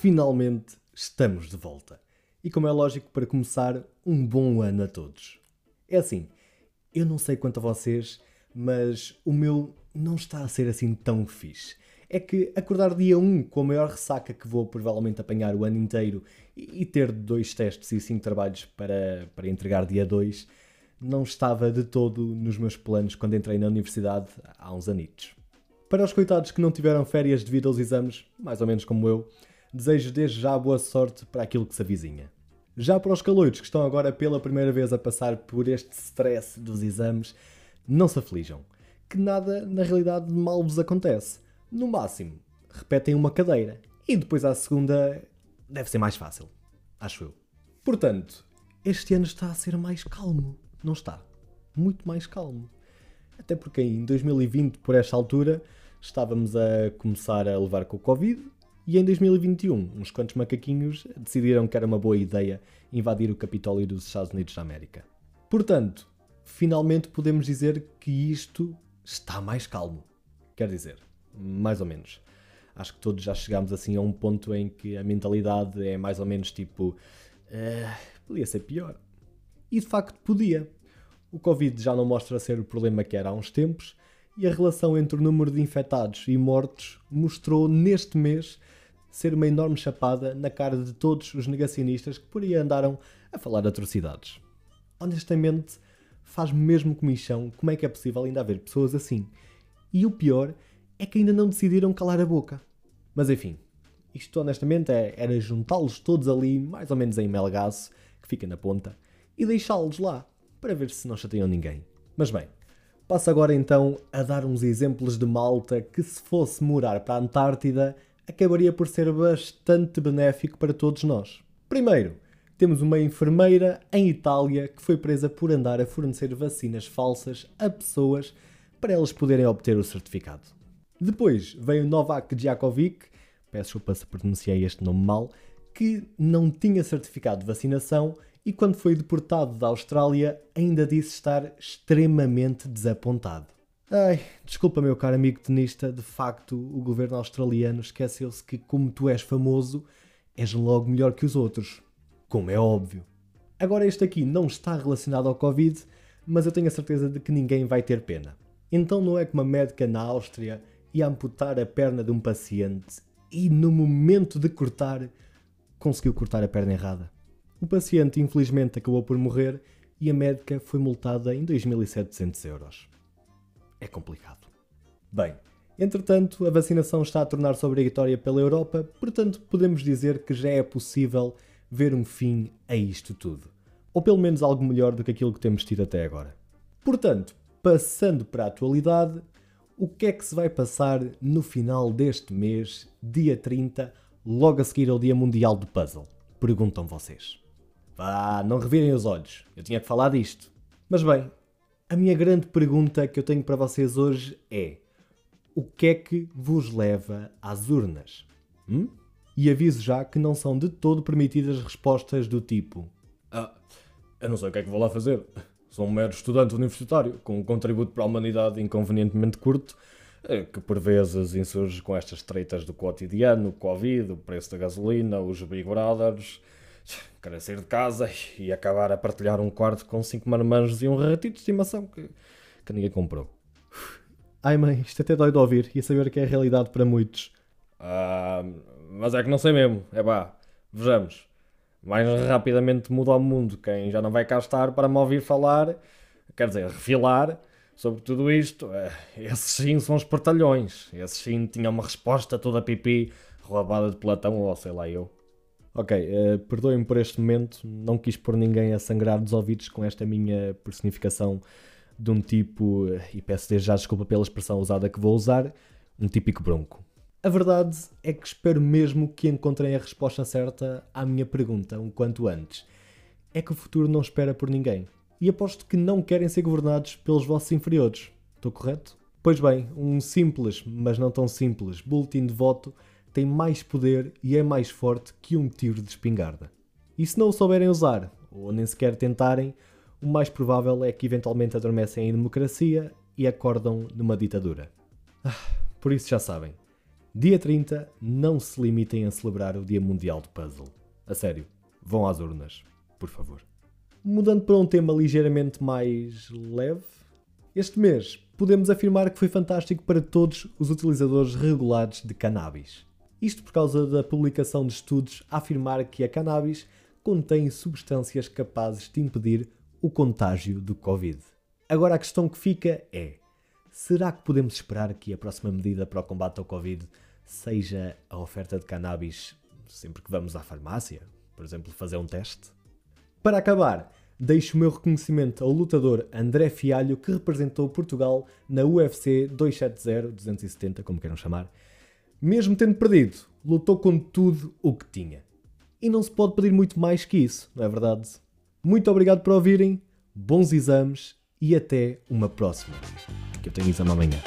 finalmente estamos de volta. E como é lógico, para começar, um bom ano a todos. É assim, eu não sei quanto a vocês, mas o meu não está a ser assim tão fixe. É que acordar dia 1 com a maior ressaca que vou provavelmente apanhar o ano inteiro e ter dois testes e cinco trabalhos para, para entregar dia 2 não estava de todo nos meus planos quando entrei na universidade há uns anitos. Para os coitados que não tiveram férias devido aos exames, mais ou menos como eu, desejo desde já boa sorte para aquilo que se avizinha. Já para os caloiros que estão agora pela primeira vez a passar por este stress dos exames, não se aflijam, que nada na realidade mal vos acontece. No máximo, repetem uma cadeira e depois à segunda deve ser mais fácil, acho eu. Portanto, este ano está a ser mais calmo, não está? Muito mais calmo. Até porque em 2020, por esta altura, estávamos a começar a levar com o Covid e em 2021, uns quantos macaquinhos decidiram que era uma boa ideia invadir o Capitólio dos Estados Unidos da América. Portanto, finalmente podemos dizer que isto está mais calmo. Quer dizer, mais ou menos. Acho que todos já chegámos assim a um ponto em que a mentalidade é mais ou menos tipo. Uh, podia ser pior. E de facto podia. O Covid já não mostra ser o problema que era há uns tempos e a relação entre o número de infectados e mortos mostrou neste mês ser uma enorme chapada na cara de todos os negacionistas que por aí andaram a falar atrocidades. Honestamente, faz mesmo comichão como é que é possível ainda haver pessoas assim. E o pior é que ainda não decidiram calar a boca. Mas enfim, isto honestamente é, era juntá-los todos ali, mais ou menos em Melgaço, que fica na ponta, e deixá-los lá, para ver se não chateiam ninguém. Mas bem, passo agora então a dar uns exemplos de malta que se fosse morar para a Antártida acabaria por ser bastante benéfico para todos nós. Primeiro, temos uma enfermeira em Itália que foi presa por andar a fornecer vacinas falsas a pessoas para elas poderem obter o certificado. Depois veio Novak Djokovic, peço desculpa se pronunciei este nome mal, que não tinha certificado de vacinação e quando foi deportado da Austrália ainda disse estar extremamente desapontado. Ai, desculpa, meu caro amigo tenista, de facto o governo australiano esqueceu-se que, como tu és famoso, és logo melhor que os outros. Como é óbvio. Agora, este aqui não está relacionado ao Covid, mas eu tenho a certeza de que ninguém vai ter pena. Então, não é que uma médica na Áustria ia amputar a perna de um paciente e, no momento de cortar, conseguiu cortar a perna errada. O paciente, infelizmente, acabou por morrer e a médica foi multada em 2.700 euros é complicado. Bem, entretanto, a vacinação está a tornar-se obrigatória pela Europa, portanto, podemos dizer que já é possível ver um fim a isto tudo. Ou pelo menos algo melhor do que aquilo que temos tido até agora. Portanto, passando para a atualidade, o que é que se vai passar no final deste mês, dia 30, logo a seguir ao Dia Mundial do Puzzle? Perguntam vocês. Vá, não revirem os olhos, eu tinha que falar disto. Mas bem, a minha grande pergunta que eu tenho para vocês hoje é: o que é que vos leva às urnas? Hum? E aviso já que não são de todo permitidas respostas do tipo: Ah, eu não sei o que é que vou lá fazer. Sou um mero estudante universitário, com um contributo para a humanidade inconvenientemente curto, eh, que por vezes insurge com estas treitas do cotidiano, o Covid, o preço da gasolina, os Big Brothers, querer sair de casa e acabar a partilhar um quarto com cinco marmanjos e um ratito de estimação que, que ninguém comprou. Ai mãe, isto até dói de ouvir e a saber que é a realidade para muitos. Ah, mas é que não sei mesmo. É pá, vejamos. Mais rapidamente muda o mundo quem já não vai cá estar para me ouvir falar, quer dizer, refilar sobre tudo isto. Eh, esses sim são os portalhões. Esses sim tinham uma resposta toda pipi, roubada de Platão ou sei lá eu. Ok, uh, perdoem-me por este momento, não quis pôr ninguém a sangrar dos ouvidos com esta minha personificação de um tipo, e peço desde já desculpa pela expressão usada que vou usar, um típico bronco. A verdade é que espero mesmo que encontrem a resposta certa à minha pergunta um quanto antes. É que o futuro não espera por ninguém. E aposto que não querem ser governados pelos vossos inferiores. Estou correto? Pois bem, um simples, mas não tão simples, boletim de voto tem mais poder e é mais forte que um tiro de espingarda. E se não o souberem usar, ou nem sequer tentarem, o mais provável é que eventualmente adormecem em democracia e acordam numa ditadura. Ah, por isso já sabem, Dia 30, não se limitem a celebrar o Dia Mundial do Puzzle. A sério, vão às urnas, por favor. Mudando para um tema ligeiramente mais leve, este mês podemos afirmar que foi fantástico para todos os utilizadores regulares de cannabis. Isto por causa da publicação de estudos a afirmar que a cannabis contém substâncias capazes de impedir o contágio do Covid. Agora a questão que fica é: será que podemos esperar que a próxima medida para o combate ao Covid seja a oferta de cannabis sempre que vamos à farmácia? Por exemplo, fazer um teste? Para acabar, deixo o meu reconhecimento ao lutador André Fialho que representou Portugal na UFC 270, 270, como queiram chamar. Mesmo tendo perdido, lutou com tudo o que tinha. E não se pode pedir muito mais que isso, não é verdade? Muito obrigado por ouvirem, bons exames e até uma próxima. Que eu tenho exame amanhã.